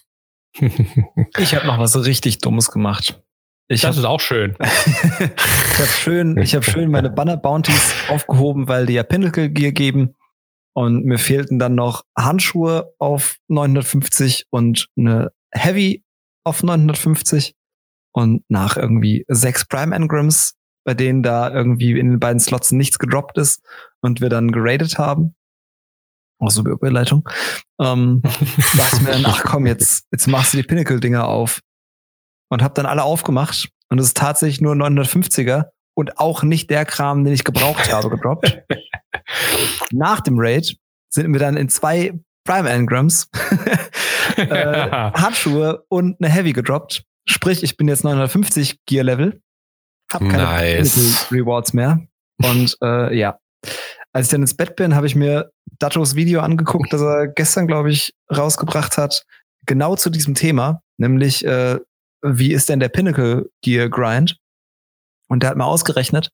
[SPEAKER 3] ich habe noch was richtig Dummes gemacht.
[SPEAKER 1] Ich das hab, ist auch schön. (laughs)
[SPEAKER 3] ich habe schön, ich habe schön meine Banner Bounties aufgehoben, weil die ja Pinnacle Gear geben. Und mir fehlten dann noch Handschuhe auf 950 und eine Heavy auf 950. Und nach irgendwie sechs Prime Engrams, bei denen da irgendwie in den beiden Slots nichts gedroppt ist und wir dann geradet haben. Auch so Überleitung. Ähm, (laughs) dachte mir dann, ach komm, jetzt, jetzt machst du die Pinnacle-Dinger auf. Und hab dann alle aufgemacht. Und es ist tatsächlich nur 950er und auch nicht der Kram, den ich gebraucht habe, gedroppt. (laughs) Nach dem Raid sind wir dann in zwei Prime Engrams, (laughs) äh, Handschuhe und eine Heavy gedroppt. Sprich, ich bin jetzt 950 Gear Level, hab keine
[SPEAKER 2] nice.
[SPEAKER 3] Rewards mehr. Und äh, ja, als ich dann ins Bett bin, habe ich mir Dattos Video angeguckt, das er gestern, glaube ich, rausgebracht hat, genau zu diesem Thema, nämlich äh, wie ist denn der Pinnacle Gear Grind? Und der hat mal ausgerechnet,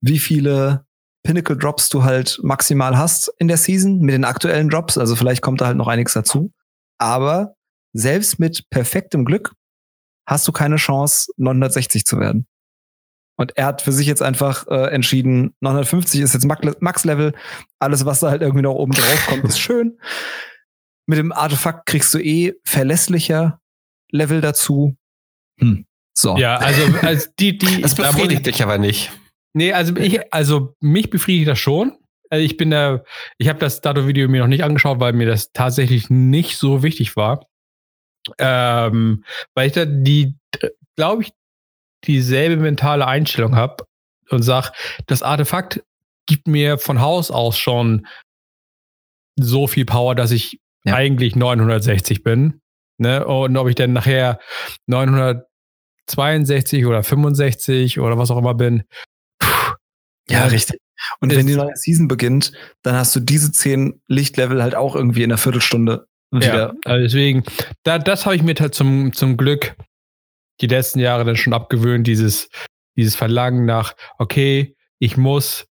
[SPEAKER 3] wie viele Pinnacle Drops du halt maximal hast in der Season mit den aktuellen Drops. Also vielleicht kommt da halt noch einiges dazu. Aber selbst mit perfektem Glück hast du keine Chance, 960 zu werden. Und er hat für sich jetzt einfach äh, entschieden, 950 ist jetzt Max-Level. Alles, was da halt irgendwie noch oben drauf kommt, ist schön. Mit dem Artefakt kriegst du eh verlässlicher Level dazu.
[SPEAKER 1] Hm. So. Ja, also, also die, die.
[SPEAKER 2] Das befriedigt dich aber nicht.
[SPEAKER 1] Nee, also (laughs) ich, also mich befriedigt das schon. Also ich bin da, ich habe das Dato-Video mir noch nicht angeschaut, weil mir das tatsächlich nicht so wichtig war. Ähm, weil ich da die, glaube ich, dieselbe mentale Einstellung habe und sag, das Artefakt gibt mir von Haus aus schon so viel Power, dass ich ja. eigentlich 960 bin. Ne? Und ob ich dann nachher 962 oder 65 oder was auch immer bin.
[SPEAKER 3] Ja, richtig. Und wenn die neue Season beginnt, dann hast du diese 10 Lichtlevel halt auch irgendwie in einer Viertelstunde wieder.
[SPEAKER 1] Ja, also deswegen, da, das habe ich mir halt zum, zum Glück die letzten Jahre dann schon abgewöhnt, dieses, dieses Verlangen nach, okay, ich muss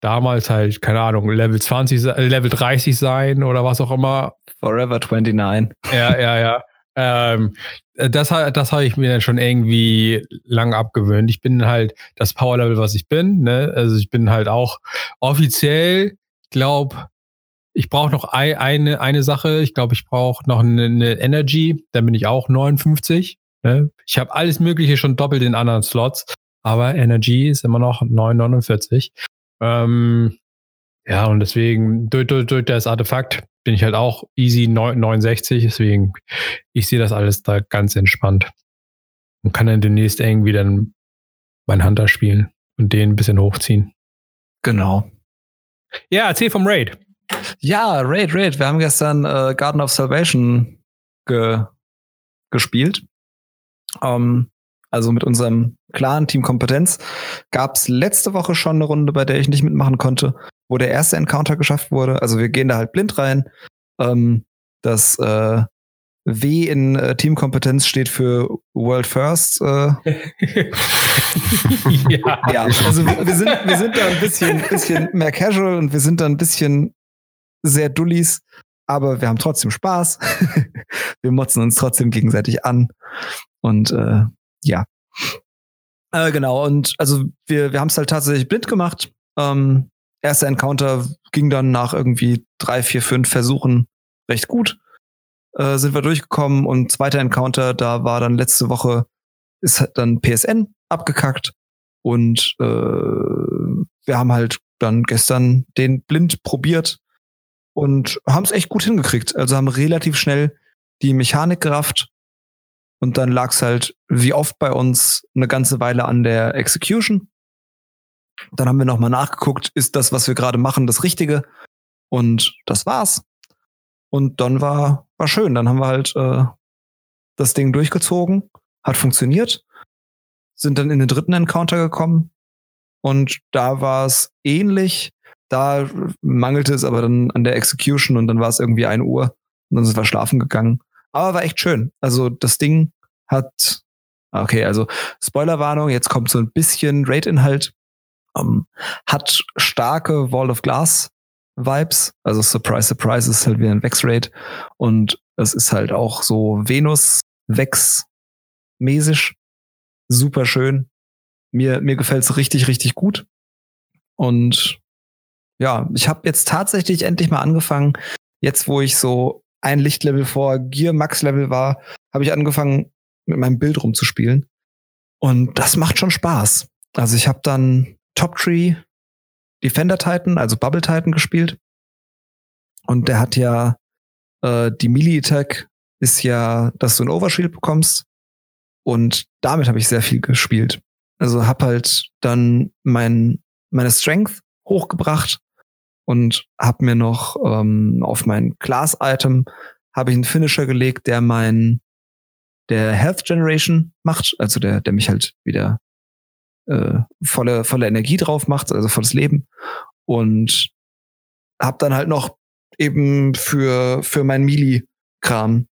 [SPEAKER 1] damals halt, keine Ahnung, Level 20, äh, Level 30 sein oder was auch immer.
[SPEAKER 3] Forever 29.
[SPEAKER 1] Ja, ja, ja. Ähm, das, das habe ich mir dann schon irgendwie lang abgewöhnt. Ich bin halt das Power-Level, was ich bin. Ne? Also ich bin halt auch offiziell, glaube ich brauche noch eine, eine Sache. Ich glaube, ich brauche noch eine, eine Energy. Dann bin ich auch 59. Ne? Ich habe alles Mögliche schon doppelt in anderen Slots, aber Energy ist immer noch 9,49. Ähm, ja, und deswegen, durch, durch, durch das Artefakt bin ich halt auch easy 69, deswegen, ich sehe das alles da ganz entspannt. Und kann dann demnächst irgendwie dann mein Hunter spielen und den ein bisschen hochziehen.
[SPEAKER 3] Genau.
[SPEAKER 1] Ja, erzähl vom Raid.
[SPEAKER 3] Ja, Raid, Raid. Wir haben gestern äh, Garden of Salvation ge gespielt. Ähm, also mit unserem klaren Team Kompetenz, gab es letzte Woche schon eine Runde, bei der ich nicht mitmachen konnte, wo der erste Encounter geschafft wurde. Also wir gehen da halt blind rein. Ähm, das äh, W in äh, Teamkompetenz steht für World First. Äh. (laughs) ja. ja, also wir sind, wir sind da ein bisschen, bisschen mehr casual und wir sind da ein bisschen sehr Dullis, aber wir haben trotzdem Spaß. (laughs) wir motzen uns trotzdem gegenseitig an. Und äh, ja. Äh, genau, und also wir, wir haben es halt tatsächlich blind gemacht. Ähm, erster Encounter ging dann nach irgendwie drei, vier, fünf Versuchen recht gut. Äh, sind wir durchgekommen und zweiter Encounter, da war dann letzte Woche, ist dann PSN abgekackt. Und äh, wir haben halt dann gestern den blind probiert und haben es echt gut hingekriegt. Also haben relativ schnell die Mechanik gerafft und dann lag es halt, wie oft bei uns, eine ganze Weile an der Execution. Dann haben wir nochmal nachgeguckt, ist das, was wir gerade machen, das Richtige? Und das war's. Und dann war, war schön. Dann haben wir halt äh, das Ding durchgezogen, hat funktioniert, sind dann in den dritten Encounter gekommen. Und da war es ähnlich. Da mangelte es aber dann an der Execution und dann war es irgendwie ein Uhr und dann sind wir schlafen gegangen. Aber war echt schön. Also das Ding hat, okay, also Spoilerwarnung, jetzt kommt so ein bisschen Raid-Inhalt, ähm, hat starke Wall of Glass Vibes. Also Surprise, Surprise ist halt wie ein Vex-Raid. Und es ist halt auch so Venus-Vex-mäßig. Super schön. Mir, mir gefällt's richtig, richtig gut. Und ja, ich habe jetzt tatsächlich endlich mal angefangen, jetzt wo ich so ein Lichtlevel vor Gear Max Level war, habe ich angefangen mit meinem Bild rumzuspielen. Und das macht schon Spaß. Also ich habe dann Top Tree Defender Titan, also Bubble Titan gespielt. Und der hat ja äh, die Melee Attack ist ja, dass du ein Overshield bekommst. Und damit habe ich sehr viel gespielt. Also hab halt dann mein, meine Strength hochgebracht und hab mir noch ähm, auf mein Class-Item habe ich einen Finisher gelegt, der mein der Health Generation macht, also der, der mich halt wieder äh, volle, volle Energie drauf macht, also volles Leben. Und hab dann halt noch eben für, für mein Melee-Kram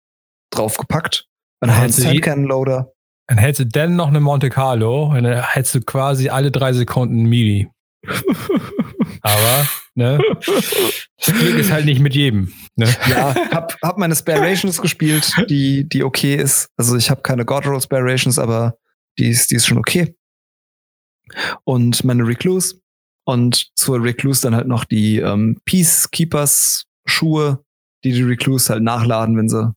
[SPEAKER 3] draufgepackt. Ein Handcannon-Loader.
[SPEAKER 1] Dann hättest du dann noch eine Monte Carlo und dann hättest du quasi alle drei Sekunden Melee. (laughs) Aber, ne? Das Glück ist halt nicht mit jedem. Ne?
[SPEAKER 3] Ja, hab, hab meine Spare Rations gespielt, die, die okay ist. Also ich habe keine God Roll Spare Rations, aber die ist, die ist schon okay. Und meine Recluse. Und zur Recluse dann halt noch die ähm, Peacekeepers Schuhe, die die Recluse halt nachladen, wenn sie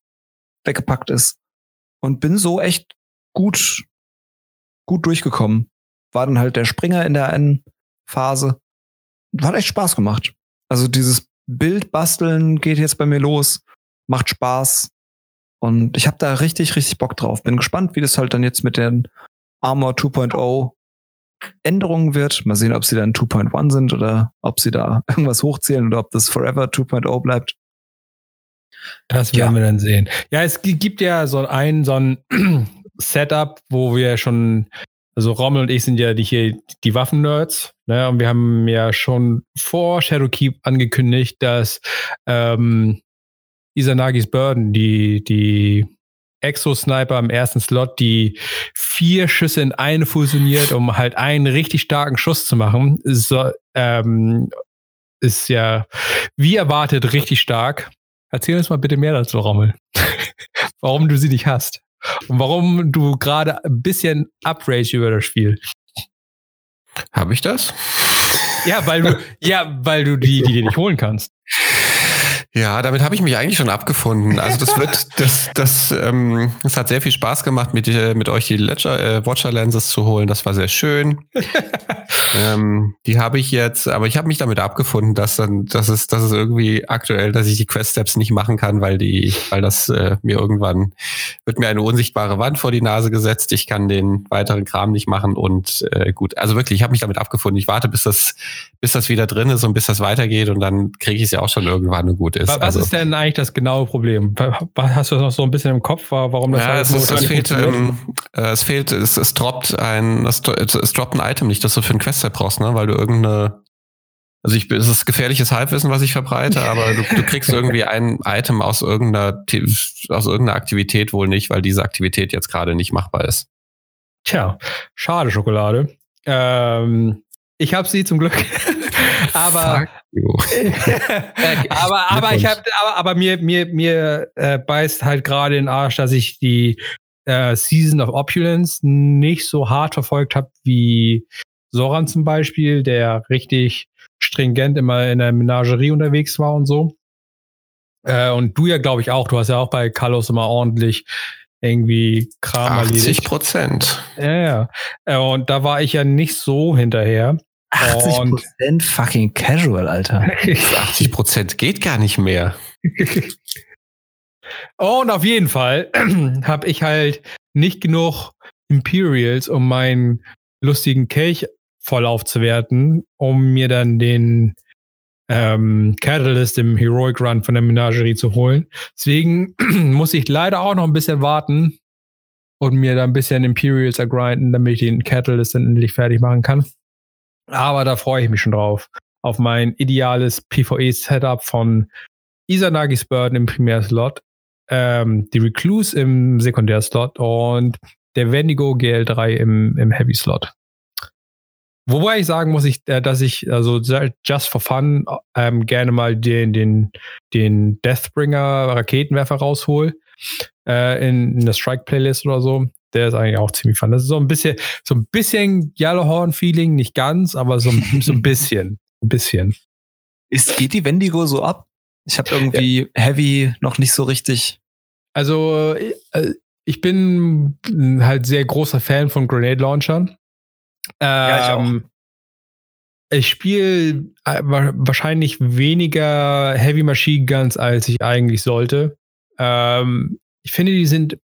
[SPEAKER 3] weggepackt ist. Und bin so echt gut, gut durchgekommen. War dann halt der Springer in der einen Phase. Hat echt Spaß gemacht. Also dieses Bild basteln geht jetzt bei mir los, macht Spaß. Und ich habe da richtig, richtig Bock drauf. Bin gespannt, wie das halt dann jetzt mit den Armor 2.0 Änderungen wird. Mal sehen, ob sie dann 2.1 sind oder ob sie da (laughs) irgendwas hochzählen oder ob das Forever 2.0 bleibt.
[SPEAKER 1] Das werden ja. wir dann sehen. Ja, es gibt ja so ein, so ein (clears throat) Setup, wo wir schon, also Rommel und ich sind ja die hier die Waffen-Nerds, ne? Und wir haben ja schon vor Shadowkeep angekündigt, dass ähm, Isanagis Burden, die, die Exo-Sniper im ersten Slot, die vier Schüsse in eine fusioniert, um halt einen richtig starken Schuss zu machen, so, ähm, ist ja wie erwartet richtig stark. Erzähl uns mal bitte mehr dazu, Rommel. (laughs) warum du sie nicht hast. Und warum du gerade ein bisschen uprage über das Spiel.
[SPEAKER 2] Habe ich das?
[SPEAKER 1] Ja, weil du, ja, weil du die, die dir nicht holen kannst.
[SPEAKER 2] Ja, damit habe ich mich eigentlich schon abgefunden. Also das wird, (laughs) das, das, ähm, es hat sehr viel Spaß gemacht, mit, äh, mit euch die Ledger, äh, Watcher Lenses zu holen. Das war sehr schön. (laughs) ähm, die habe ich jetzt, aber ich habe mich damit abgefunden, dass dann, dass es, dass es irgendwie aktuell, dass ich die Quest Steps nicht machen kann, weil die, weil das äh, mir irgendwann wird mir eine unsichtbare Wand vor die Nase gesetzt. Ich kann den weiteren Kram nicht machen und äh, gut. Also wirklich, ich habe mich damit abgefunden. Ich warte, bis das, bis das wieder drin ist und bis das weitergeht und dann kriege ich es ja auch schon irgendwann eine gute
[SPEAKER 1] ist. Was also, ist denn eigentlich das genaue Problem? Hast du das noch so ein bisschen im Kopf, warum das
[SPEAKER 2] ja,
[SPEAKER 1] halt
[SPEAKER 2] es, ist, es, fehlt, ähm, äh, es fehlt, es, es droppt ein, es, es droppt ein Item nicht, das du für ein Quest brauchst, ne? Weil du irgendeine also ich, es ist gefährliches Halbwissen, was ich verbreite, (laughs) aber du, du kriegst irgendwie ein Item aus irgendeiner, aus irgendeiner Aktivität wohl nicht, weil diese Aktivität jetzt gerade nicht machbar ist.
[SPEAKER 1] Tja, schade Schokolade. Ähm, ich habe sie zum Glück. Aber, (laughs) aber, aber ich habe, aber, aber mir, mir, mir äh, beißt halt gerade den Arsch, dass ich die äh, Season of Opulence nicht so hart verfolgt habe wie Soran zum Beispiel, der richtig stringent immer in der Menagerie unterwegs war und so. Äh, und du ja, glaube ich, auch. Du hast ja auch bei Carlos immer ordentlich irgendwie Kram
[SPEAKER 2] 80 Prozent.
[SPEAKER 1] Ja, ja. Äh, und da war ich ja nicht so hinterher.
[SPEAKER 3] 80 Prozent fucking casual, Alter. (laughs)
[SPEAKER 2] 80 Prozent geht gar nicht mehr. (laughs)
[SPEAKER 1] und auf jeden Fall (clears throat) habe ich halt nicht genug Imperials, um meinen lustigen Kelch voll aufzuwerten, um mir dann den ähm, Catalyst im Heroic Run von der Menagerie zu holen. Deswegen (clears throat) muss ich leider auch noch ein bisschen warten und mir da ein bisschen Imperials ergrinden, damit ich den Catalyst dann endlich fertig machen kann. Aber da freue ich mich schon drauf. Auf mein ideales PvE-Setup von Isanagis Burden im Primärslot, ähm, die Recluse im Sekundärslot und der Wendigo GL3 im, im Heavy-Slot. Wobei ich sagen muss, ich, äh, dass ich also just for fun ähm, gerne mal den, den, den Deathbringer Raketenwerfer raushol äh, in, in der Strike-Playlist oder so. Der ist eigentlich auch ziemlich fun. Das ist so ein bisschen, so ein bisschen Yellowhorn-Feeling, nicht ganz, aber so, (laughs) so ein bisschen. Ein bisschen.
[SPEAKER 3] Ist, geht die Wendigo so ab? Ich habe irgendwie ja. Heavy noch nicht so richtig.
[SPEAKER 1] Also, äh, ich bin halt sehr großer Fan von Grenade Launchern. ja, ich auch. Ähm, ich spiele äh, wahrscheinlich weniger Heavy Machine Guns, als ich eigentlich sollte. Ähm, ich finde, die sind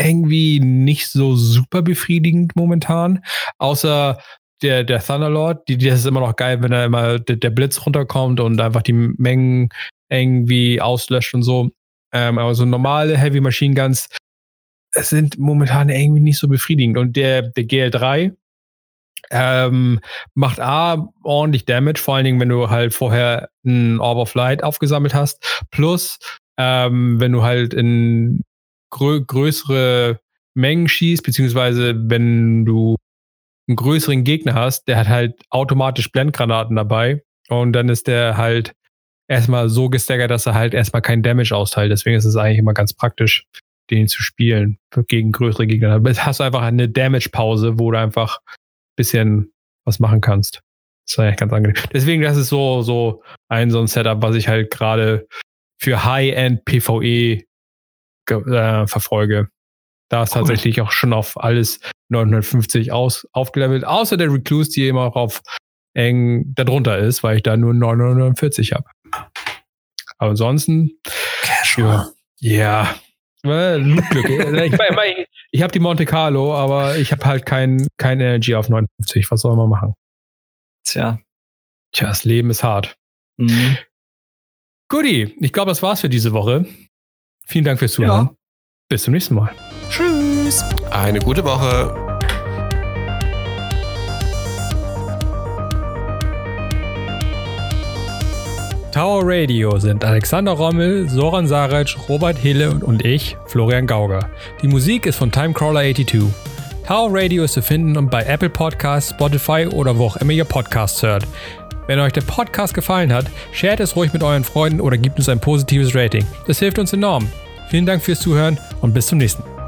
[SPEAKER 1] irgendwie nicht so super befriedigend momentan. Außer der, der Thunderlord, die, das ist immer noch geil, wenn da immer der, der, Blitz runterkommt und einfach die Mengen irgendwie auslöscht und so. Ähm, aber so normale Heavy Machine Guns sind momentan irgendwie nicht so befriedigend. Und der, der GL3 ähm, macht A ordentlich Damage, vor allen Dingen, wenn du halt vorher ein Orb of Light aufgesammelt hast. Plus, ähm, wenn du halt in grö größere Mengen schießt, beziehungsweise wenn du einen größeren Gegner hast, der hat halt automatisch Blendgranaten dabei und dann ist der halt erstmal so gestaggert, dass er halt erstmal keinen Damage austeilt. Deswegen ist es eigentlich immer ganz praktisch, den zu spielen gegen größere Gegner. Aber hast du einfach eine Damage-Pause, wo du einfach ein bisschen was machen kannst. Das ist eigentlich ganz angenehm. Deswegen, das ist so, so ein, so ein Setup, was ich halt gerade für High-End PvE äh, verfolge. Da ist cool. tatsächlich auch schon auf alles 950 aus, aufgelevelt, außer der Recluse, die immer auch auf eng darunter ist, weil ich da nur 949 habe. Aber ansonsten.
[SPEAKER 3] Casual.
[SPEAKER 1] Ja. ja. Glück. (laughs) ich ich, ich habe die Monte Carlo, aber ich habe halt kein, kein Energy auf 59. Was soll man machen?
[SPEAKER 3] Tja.
[SPEAKER 1] Tja, das Leben ist hart. Mhm. Guti, ich glaube, das war's für diese Woche. Vielen Dank fürs Zuhören. Ja. Bis zum nächsten Mal.
[SPEAKER 3] Tschüss.
[SPEAKER 2] Eine gute Woche.
[SPEAKER 1] Tower Radio sind Alexander Rommel, Soran Saric, Robert Hille und ich, Florian Gauger. Die Musik ist von Timecrawler82. Tower Radio ist zu finden bei Apple Podcasts, Spotify oder wo auch immer ihr Podcasts hört. Wenn euch der Podcast gefallen hat, shared es ruhig mit euren Freunden oder gebt uns ein positives Rating. Das hilft uns enorm. Vielen Dank fürs Zuhören und bis zum nächsten Mal.